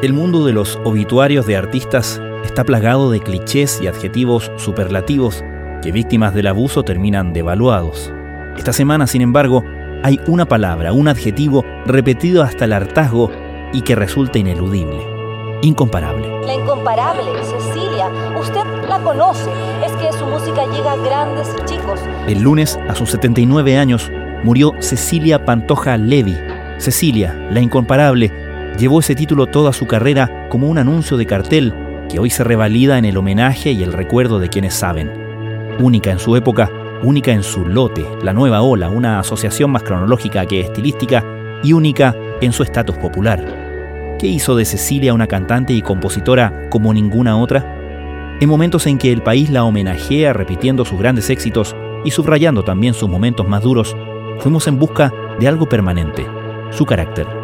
El mundo de los obituarios de artistas está plagado de clichés y adjetivos superlativos que víctimas del abuso terminan devaluados. Esta semana, sin embargo, hay una palabra, un adjetivo repetido hasta el hartazgo y que resulta ineludible. Incomparable. La incomparable, Cecilia. Usted la conoce. Es que su música llega a grandes y chicos. El lunes, a sus 79 años, murió Cecilia Pantoja Levi. Cecilia, la incomparable, llevó ese título toda su carrera como un anuncio de cartel que hoy se revalida en el homenaje y el recuerdo de quienes saben. Única en su época, única en su lote, la nueva ola, una asociación más cronológica que estilística y única en su estatus popular. ¿Qué hizo de Cecilia una cantante y compositora como ninguna otra? En momentos en que el país la homenajea repitiendo sus grandes éxitos y subrayando también sus momentos más duros, fuimos en busca de algo permanente, su carácter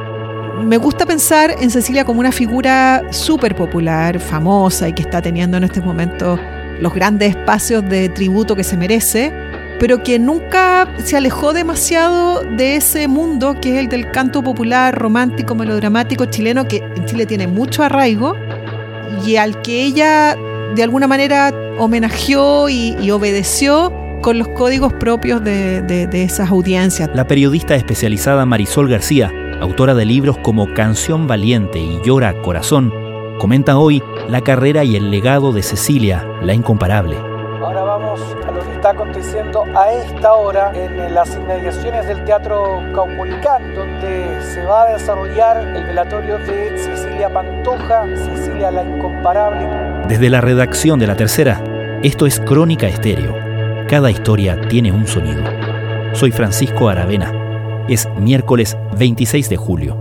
me gusta pensar en Cecilia como una figura súper popular, famosa y que está teniendo en este momento los grandes espacios de tributo que se merece, pero que nunca se alejó demasiado de ese mundo que es el del canto popular, romántico, melodramático chileno, que en Chile tiene mucho arraigo y al que ella de alguna manera homenajeó y, obedeció con los códigos propios de, de esas audiencias. La periodista especializada Marisol García autora de libros como Canción Valiente y Llora Corazón, comenta hoy la carrera y el legado de Cecilia, la incomparable. Ahora vamos a lo que está aconteciendo a esta hora en las inmediaciones del Teatro Caupolicán, donde se va a desarrollar el velatorio de Cecilia Pantoja, Cecilia la incomparable. Desde la redacción de La Tercera, esto es Crónica Estéreo. Cada historia tiene un sonido. Soy Francisco Aravena es miércoles 26 de julio.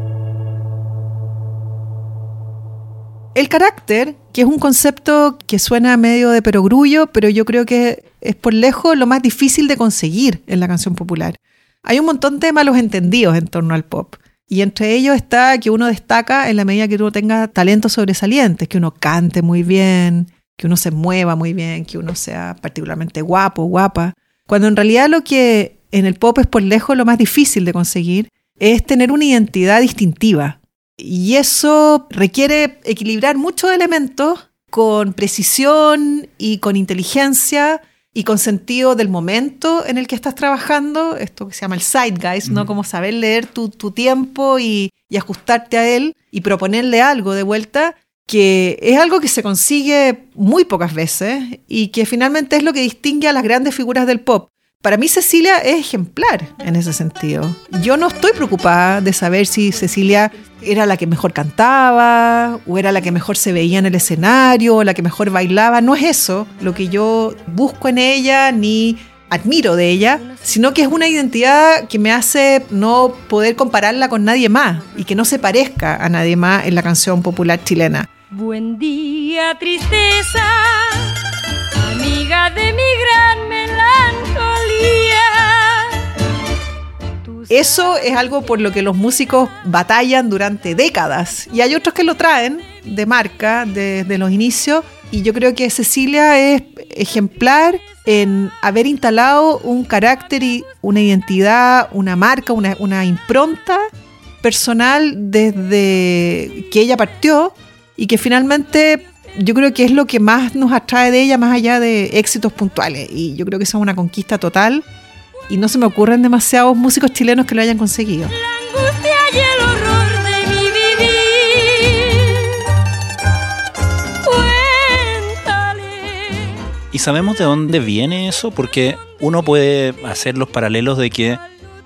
El carácter, que es un concepto que suena medio de perogrullo, pero yo creo que es por lejos lo más difícil de conseguir en la canción popular. Hay un montón de malos entendidos en torno al pop. Y entre ellos está que uno destaca en la medida que uno tenga talentos sobresalientes, que uno cante muy bien, que uno se mueva muy bien, que uno sea particularmente guapo, guapa. Cuando en realidad lo que en el pop es por lejos lo más difícil de conseguir, es tener una identidad distintiva. Y eso requiere equilibrar muchos elementos con precisión y con inteligencia y con sentido del momento en el que estás trabajando, esto que se llama el zeitgeist, ¿no? Como saber leer tu, tiempo y, y, ajustarte a él y proponerle algo de vuelta, que es algo que se consigue muy pocas veces y que finalmente es lo que distingue a las grandes figuras del pop para mí Cecilia es ejemplar en ese sentido. Yo no estoy preocupada de saber si Cecilia era la que mejor cantaba o era la que mejor se veía en el escenario o la que mejor bailaba. No es eso lo que yo busco en ella ni admiro de ella, sino que es una identidad que me hace no poder compararla con nadie más y que no se parezca a nadie más en la canción popular chilena. Buen día, tristeza, amiga de mi gran Eso es algo por lo que los músicos batallan durante décadas y hay otros que lo traen de marca desde los inicios y yo creo que Cecilia es ejemplar en haber instalado un carácter y una identidad, una marca, una, una impronta personal desde que ella partió y que finalmente yo creo que es lo que más nos atrae de ella, más allá de éxitos puntuales. Y yo creo que esa es una conquista total y no se me ocurren demasiados músicos chilenos que lo hayan conseguido. ¿Y sabemos de dónde viene eso? Porque uno puede hacer los paralelos de que,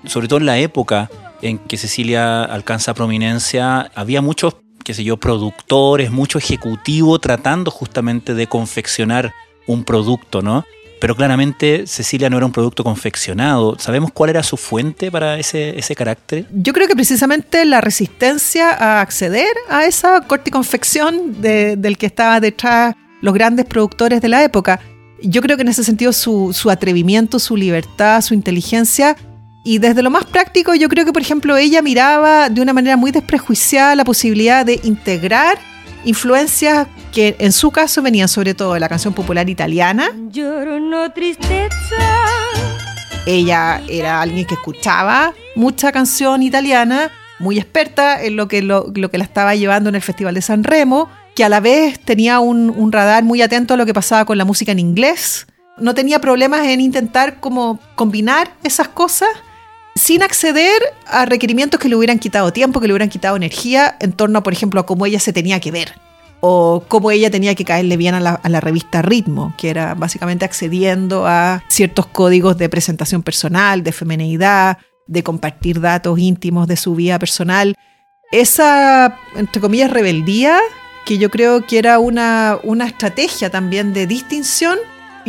sobre todo en la época en que Cecilia alcanza prominencia, había muchos, qué sé yo, productores, mucho ejecutivo tratando justamente de confeccionar un producto, ¿no? Pero claramente Cecilia no era un producto confeccionado. ¿Sabemos cuál era su fuente para ese, ese carácter? Yo creo que precisamente la resistencia a acceder a esa corte y confección del que estaba detrás los grandes productores de la época. Yo creo que en ese sentido su, su atrevimiento, su libertad, su inteligencia y desde lo más práctico, yo creo que, por ejemplo, ella miraba de una manera muy desprejuiciada la posibilidad de integrar influencias que en su caso venían sobre todo de la canción popular italiana. Ella era alguien que escuchaba mucha canción italiana muy experta en lo que, lo, lo que la estaba llevando en el Festival de San Remo, que a la vez tenía un, un radar muy atento a lo que pasaba con la música en inglés. No tenía problemas en intentar como combinar esas cosas sin acceder a requerimientos que le hubieran quitado tiempo, que le hubieran quitado energía en torno, por ejemplo, a cómo ella se tenía que ver o cómo ella tenía que caerle bien a la, revista Ritmo, que era básicamente accediendo a ciertos códigos de presentación personal, de femineidad, de compartir datos íntimos de su vida personal. Esa, entre comillas, rebeldía, que yo creo que era una, una estrategia también de distinción,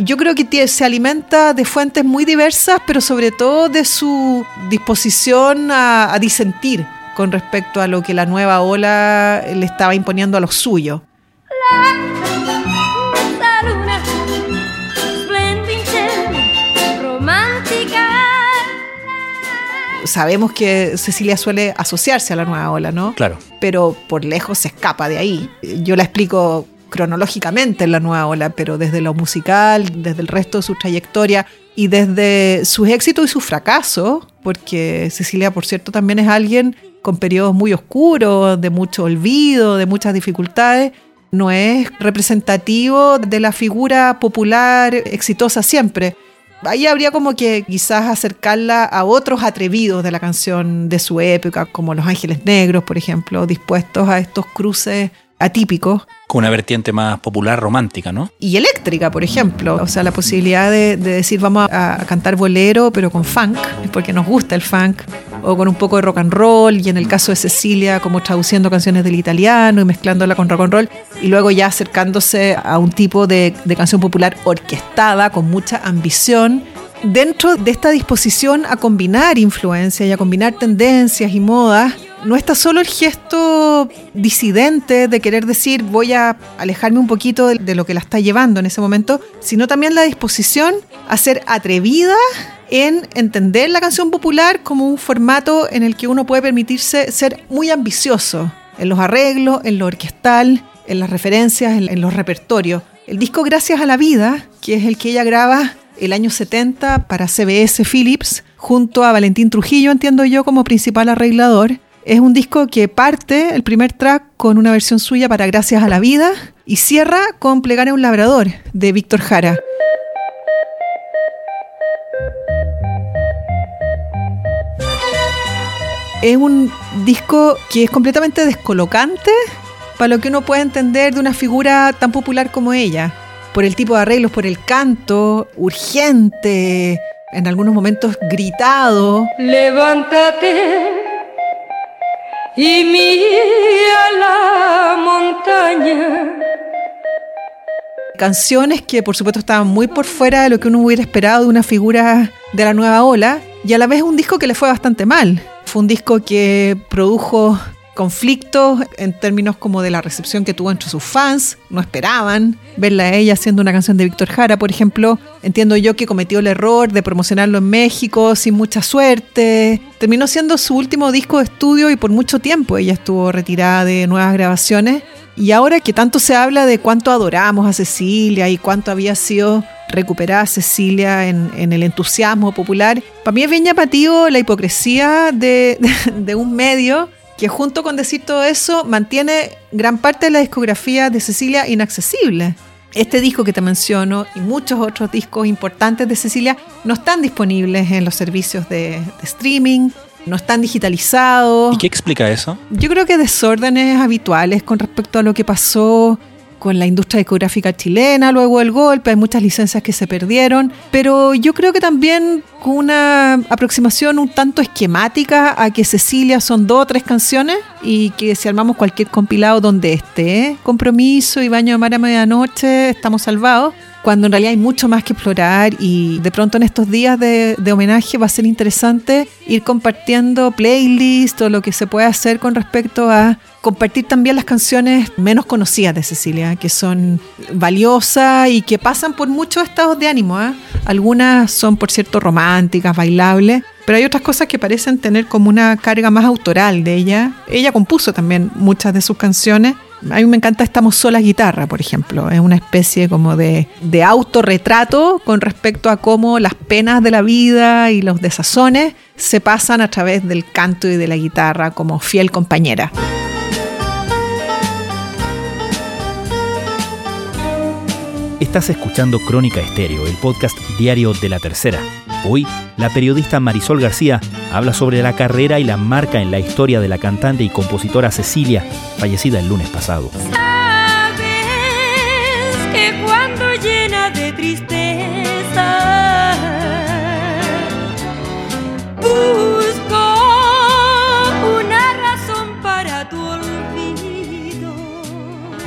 yo creo que se alimenta de fuentes muy diversas, pero sobre todo de su disposición a, a disentir con respecto a lo que la nueva ola le estaba imponiendo a los suyos. Sabemos que Cecilia suele asociarse a la nueva ola, ¿no? Claro. Pero por lejos se escapa de ahí. Yo la explico cronológicamente en la nueva ola, pero desde lo musical, desde el resto de su trayectoria y desde sus éxitos y sus fracasos, porque Cecilia, por cierto, también es alguien con periodos muy oscuros, de mucho olvido, de muchas dificultades, no es representativo de la figura popular exitosa siempre. Ahí habría como que quizás acercarla a otros atrevidos de la canción de su época, como Los Ángeles Negros, por ejemplo, dispuestos a estos cruces atípicos. Con una vertiente más popular romántica, ¿no? Y eléctrica, por ejemplo. O sea, la posibilidad de, de decir vamos a, a, cantar bolero, pero con funk, porque nos gusta el funk, o con un poco de rock and roll, y en el caso de Cecilia, como traduciendo canciones del italiano y mezclándola con rock and roll, y luego ya acercándose a un tipo de, de canción popular orquestada, con mucha ambición, dentro de esta disposición a combinar influencias y a combinar tendencias y modas, no está solo el gesto disidente de querer decir voy a alejarme un poquito de, lo que la está llevando en ese momento, sino también la disposición a ser atrevida en entender la canción popular como un formato en el que uno puede permitirse ser muy ambicioso en los arreglos, en lo orquestal, en las referencias, en, en los repertorios. El disco Gracias a la Vida, que es el que ella graba el año 70 para CBS Philips, junto a Valentín Trujillo, entiendo yo, como principal arreglador. Es un disco que parte, el primer track, con una versión suya para Gracias a la Vida y cierra con Plegar a un labrador de Víctor Jara. Es un disco que es completamente descolocante para lo que uno puede entender de una figura tan popular como ella por el tipo de arreglos, por el canto, urgente, en algunos momentos gritado. Levántate y mira la montaña. Canciones que por supuesto estaban muy por fuera de lo que uno hubiera esperado de una figura de la nueva ola y a la vez un disco que le fue bastante mal. Fue un disco que produjo conflictos en términos como de la recepción que tuvo entre sus fans, no esperaban verla a ella haciendo una canción de Víctor Jara, por ejemplo. Entiendo yo que cometió el error de promocionarlo en México sin mucha suerte. Terminó siendo su último disco de estudio y por mucho tiempo ella estuvo retirada de nuevas grabaciones. Y ahora que tanto se habla de cuánto adoramos a Cecilia y cuánto había sido recuperada Cecilia en, en el entusiasmo popular, para mí es bien llamativo la hipocresía de, de, de un medio que junto con decir todo eso mantiene gran parte de la discografía de Cecilia inaccesible. Este disco que te menciono y muchos otros discos importantes de Cecilia no están disponibles en los servicios de, de streaming, no están digitalizados. ¿Y qué explica eso? Yo creo que desórdenes habituales con respecto a lo que pasó con la industria discográfica chilena luego del golpe, hay muchas licencias que se perdieron, pero yo creo que también con una aproximación un tanto esquemática a que Cecilia son dos o tres canciones y que si armamos cualquier compilado donde esté Compromiso y Baño de Mar a Medianoche, estamos salvados cuando en realidad hay mucho más que explorar y de pronto en estos días de, homenaje va a ser interesante ir compartiendo playlists o lo que se puede hacer con respecto a compartir también las canciones menos conocidas de Cecilia, que son valiosas y que pasan por muchos estados de ánimo. ¿eh? Algunas son, por cierto, románticas, bailables, pero hay otras cosas que parecen tener como una carga más autoral de ella. Ella compuso también muchas de sus canciones A mí me encanta Estamos solas guitarra, por ejemplo. Es una especie como de, de autorretrato con respecto a cómo las penas de la vida y los desazones se pasan a través del canto y de la guitarra como fiel compañera. Estás escuchando Crónica Estéreo, el podcast diario de la tercera. Hoy, la periodista Marisol García habla sobre la carrera y la marca en la historia de la cantante y compositora Cecilia, fallecida el lunes pasado. Sabes que cuando llena de tristeza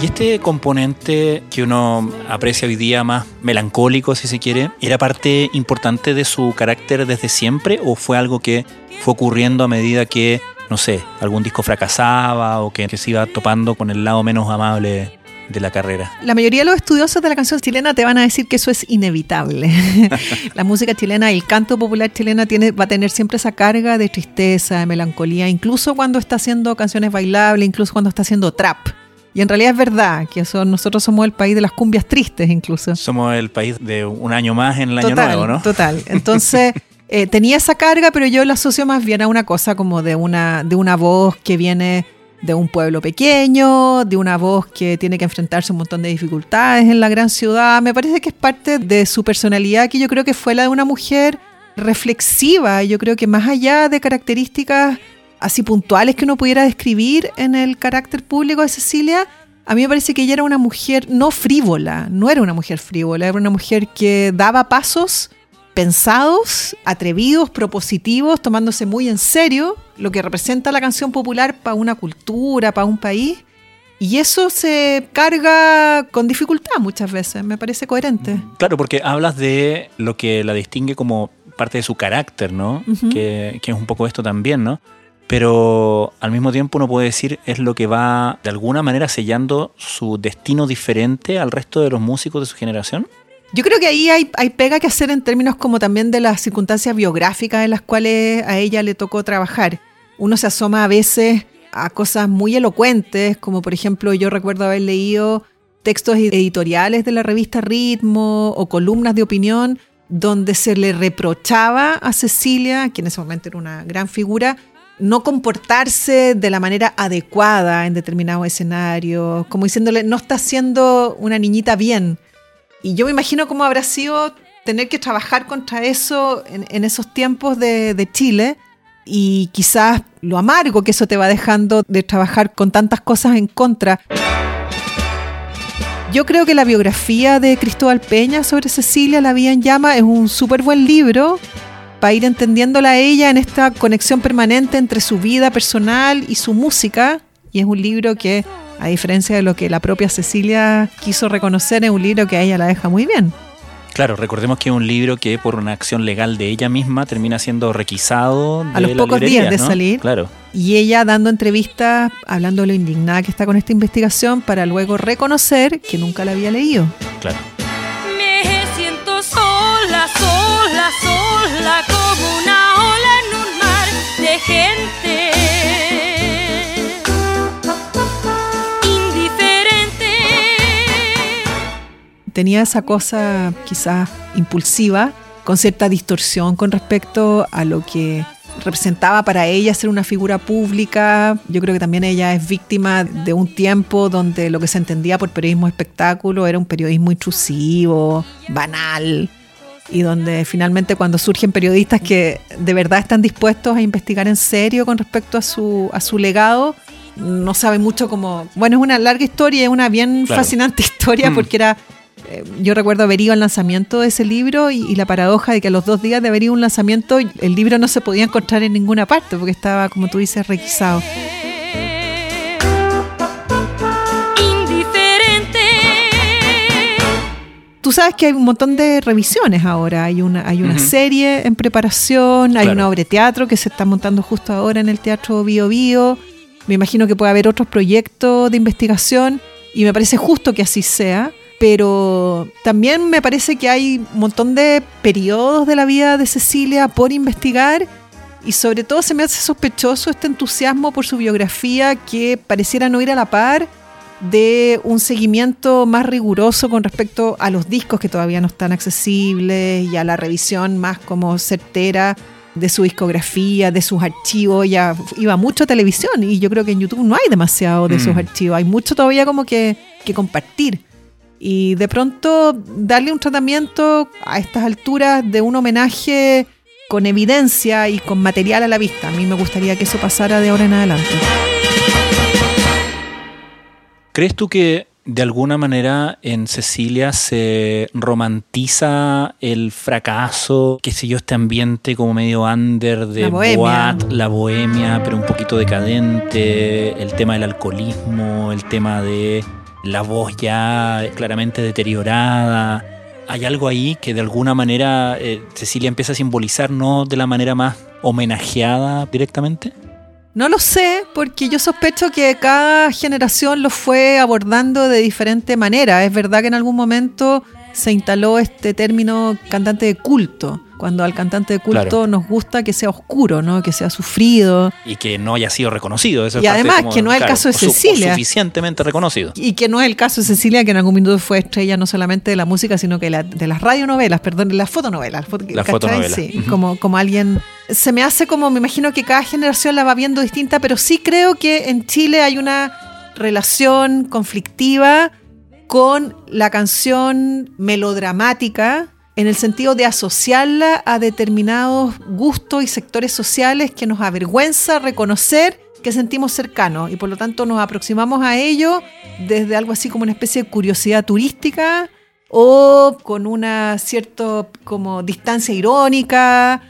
Y este componente que uno aprecia hoy día más melancólico, si se quiere, ¿era parte importante de su carácter desde siempre o fue algo que fue ocurriendo a medida que, no sé, algún disco fracasaba o que, se iba topando con el lado menos amable de la carrera? La mayoría de los estudiosos de la canción chilena te van a decir que eso es inevitable. la música chilena el canto popular chilena tiene, va a tener siempre esa carga de tristeza, de melancolía, incluso cuando está haciendo canciones bailables, incluso cuando está haciendo trap. Y en realidad es verdad que eso, nosotros somos el país de las cumbias tristes incluso. Somos el país de un año más en el año Total, nuevo, ¿no? Total. Entonces, eh, tenía esa carga, pero yo la asocio más bien a una cosa como de una, de una voz que viene de un pueblo pequeño, de una voz que tiene que enfrentarse a un montón de dificultades en la gran ciudad. Me parece que es parte de su personalidad, que yo creo que fue la de una mujer reflexiva. Yo creo que más allá de características así puntuales que uno pudiera describir en el carácter público de Cecilia, a mí me parece que ella era una mujer no frívola, no era una mujer frívola, era una mujer que daba pasos pensados, atrevidos, propositivos, tomándose muy en serio lo que representa la canción popular para una cultura, para un país. Y eso se carga con dificultad muchas veces, me parece coherente. Claro, porque hablas de lo que la distingue como parte de su carácter, ¿no? Ujú. que, que es un poco esto también, ¿no? Pero al mismo tiempo uno puede decir es lo que va de alguna manera sellando su destino diferente al resto de los músicos de su generación. Yo creo que ahí hay, hay pega que hacer en términos como también de las circunstancias biográficas en las cuales a ella le tocó trabajar. Uno se asoma a veces a cosas muy elocuentes, como por ejemplo yo recuerdo haber leído textos editoriales de la revista Ritmo o columnas de opinión donde se le reprochaba a Cecilia, que en ese momento era una gran figura, no comportarse de la manera adecuada en determinados escenarios, como diciéndole, no está siendo una niñita bien. Y yo me imagino cómo habrá sido tener que trabajar contra eso en, esos tiempos de, de Chile y quizás lo amargo que eso te va dejando de trabajar con tantas cosas en contra. Yo creo que la biografía de Cristóbal Peña sobre Cecilia, La Vía en Llama, es un súper buen libro para ir entendiéndola a ella en esta conexión permanente entre su vida personal y su música. Y es un libro que, a diferencia de lo que la propia Cecilia quiso reconocer, es un libro que a ella la deja muy bien. Claro, recordemos que es un libro que por una acción legal de ella misma termina siendo requisado de A los pocos días de ¿no? salir. Claro, Y ella dando entrevistas, hablando de lo indignada que está con esta investigación, para luego reconocer que nunca la había leído. claro. Sola, como una ola en de gente. Indiferente. tenía esa cosa quizás impulsiva, con cierta distorsión con respecto a lo que representaba para ella ser una figura pública. Yo creo que también ella es víctima de un tiempo donde lo que se entendía por periodismo espectáculo era un periodismo intrusivo, banal, y donde finalmente cuando surgen periodistas que de verdad están dispuestos a investigar en serio con respecto a su, a su legado, no saben mucho como... Bueno, es una larga historia, es una bien Claro. fascinante historia Mm. porque era... eh, Yo recuerdo haber ido al lanzamiento de ese libro y, y la paradoja de que a los dos días de haber ido a un lanzamiento el libro no se podía encontrar en ninguna parte porque estaba, como tú dices, requisado. Tú sabes que hay un montón de revisiones ahora. Hay una, hay una serie en preparación, hay una obra de teatro que se está montando justo ahora en el Teatro Bio Bio. Me imagino que puede haber otros proyectos de investigación y me parece justo que así sea. Pero también me parece que hay un montón de periodos de la vida de Cecilia por investigar y sobre todo se me hace sospechoso este entusiasmo por su biografía que pareciera no ir a la par de un seguimiento más riguroso con respecto a los discos que todavía no están accesibles y a la revisión más como certera de su discografía, de sus archivos, ya iba mucho a televisión y yo creo que en YouTube no hay demasiado de sus Mm. archivos, hay mucho todavía como que, que compartir. Y de pronto darle un tratamiento a estas alturas de un homenaje con evidencia y con material a la vista. A mí me gustaría que eso pasara de ahora en adelante. ¿Crees tú que de alguna manera en Cecilia se romantiza el fracaso, qué sé yo, este ambiente como medio under de La bohemia. boat, la bohemia, pero un poquito decadente, el tema del alcoholismo, el tema de la voz ya claramente deteriorada? ¿Hay algo ahí que de alguna manera eh, Cecilia empieza a simbolizar, no de la manera más homenajeada directamente? No lo sé, porque yo sospecho que cada generación lo fue abordando de diferente manera. Es verdad que en algún momento se instaló este término cantante de culto, cuando al cantante de culto Claro. nos gusta que sea oscuro, ¿no? que sea sufrido, Y que no haya sido reconocido. Eso Y además como, que no es el caso de su- Cecilia. suficientemente reconocido. y que no es el caso de Cecilia, que en algún minuto fue estrella no solamente de la música, sino que la- de las radionovelas, perdón, de las fotonovelas. fot- La ¿cachai? fotonovela. Sí, Ujú. como, como alguien... Se me hace como, me imagino que cada generación la va viendo distinta, pero sí creo que en Chile hay una relación conflictiva con la canción melodramática en el sentido de asociarla a determinados gustos y sectores sociales que nos avergüenza reconocer que sentimos cercanos y por lo tanto nos aproximamos a ello desde algo así como una especie de curiosidad turística o con una cierta como distancia irónica.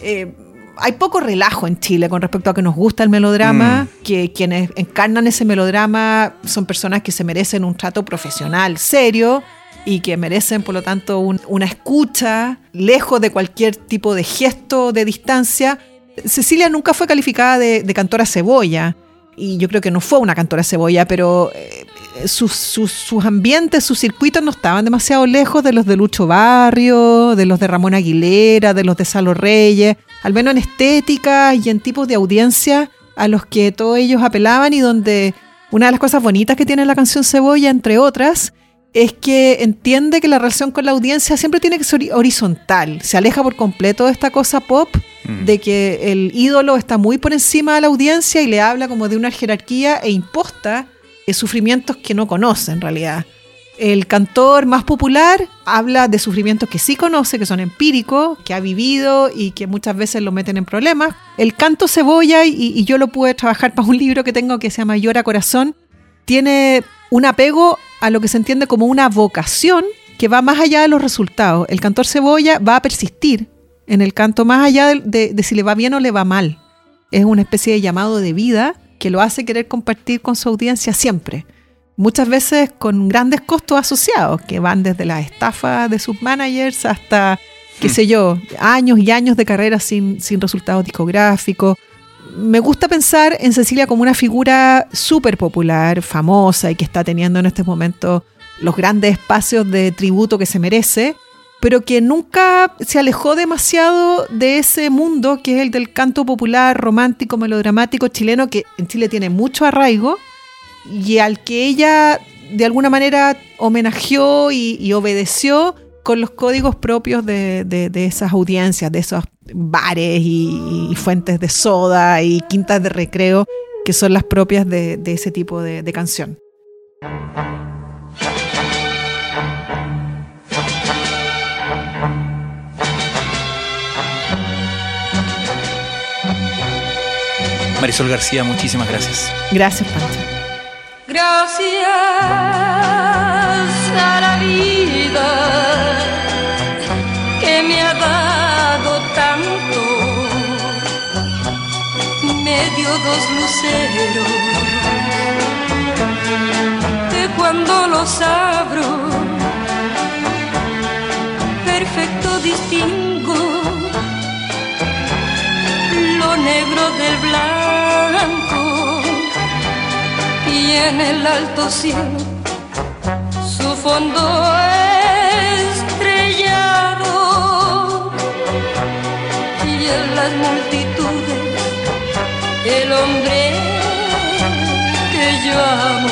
Eh, hay poco relajo en Chile con respecto a que nos gusta el melodrama, que quienes encarnan ese melodrama son personas que se merecen un trato profesional serio y que merecen, por lo tanto, un- una escucha lejos de cualquier tipo de gesto de distancia. Cecilia nunca fue calificada de, de cantora cebolla y yo creo que no fue una cantora cebolla, pero eh, sus, sus, sus ambientes, sus circuitos no estaban demasiado lejos de los de Lucho Barrio, de los de Ramón Aguilera, de los de Salo Reyes, al menos en estética y en tipos de audiencia a los que todos ellos apelaban y donde una de las cosas bonitas que tiene la canción Cebolla, entre otras, es que entiende que la relación con la audiencia siempre tiene que ser hori- horizontal, se aleja por completo de esta cosa pop Mm. de que el ídolo está muy por encima de la audiencia y le habla como de una jerarquía e imposta eh, sufrimientos que no conoce en realidad. El cantor más popular habla de sufrimientos que sí conoce, que son empíricos, que ha vivido y que muchas veces lo meten en problemas. El canto cebolla, y, y yo lo pude trabajar para un libro que tengo que se llama Llora Corazón, tiene un apego a lo que se entiende como una vocación que va más allá de los resultados. El cantor cebolla va a persistir en el canto más allá de, de- de si le va bien o le va mal. Es una especie de llamado de vida que lo hace querer compartir con su audiencia siempre. Muchas veces con grandes costos asociados, que van desde las estafas de sus managers hasta, qué sé yo, años y años de carrera sin, sin resultados discográficos. Me gusta pensar en Cecilia como una figura súper popular, famosa y que está teniendo en este momento los grandes espacios de tributo que se merece, pero que nunca se alejó demasiado de ese mundo que es el del canto popular, romántico, melodramático chileno, que en Chile tiene mucho arraigo y al que ella de alguna manera homenajeó y, y obedeció con los códigos propios de, de- de esas audiencias, de esos bares y, y fuentes de soda y quintas de recreo, que son las propias de, de ese tipo de, de canción. Marisol García, muchísimas gracias. Gracias, Pancho. Gracias a la vida Me dio dos luceros. Que cuando los abro, perfecto distingo lo negro del blanco. Y en el alto cielo su fondo estrellado. Y en las el hombre que yo amo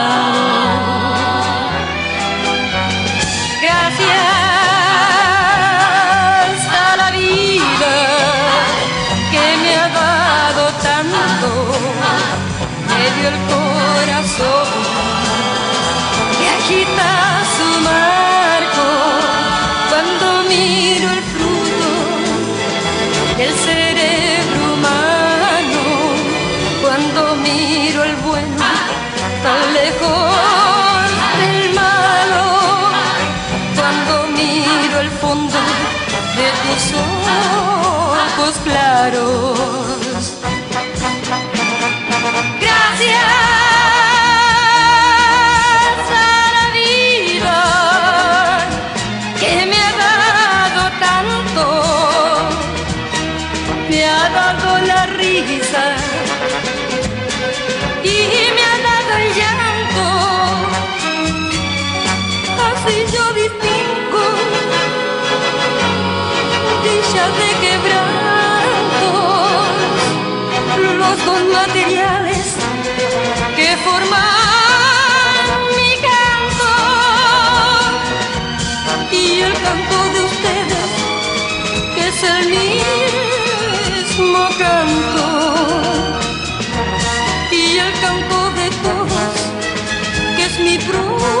claro. Es el mismo canto y el canto de todos que es mi propio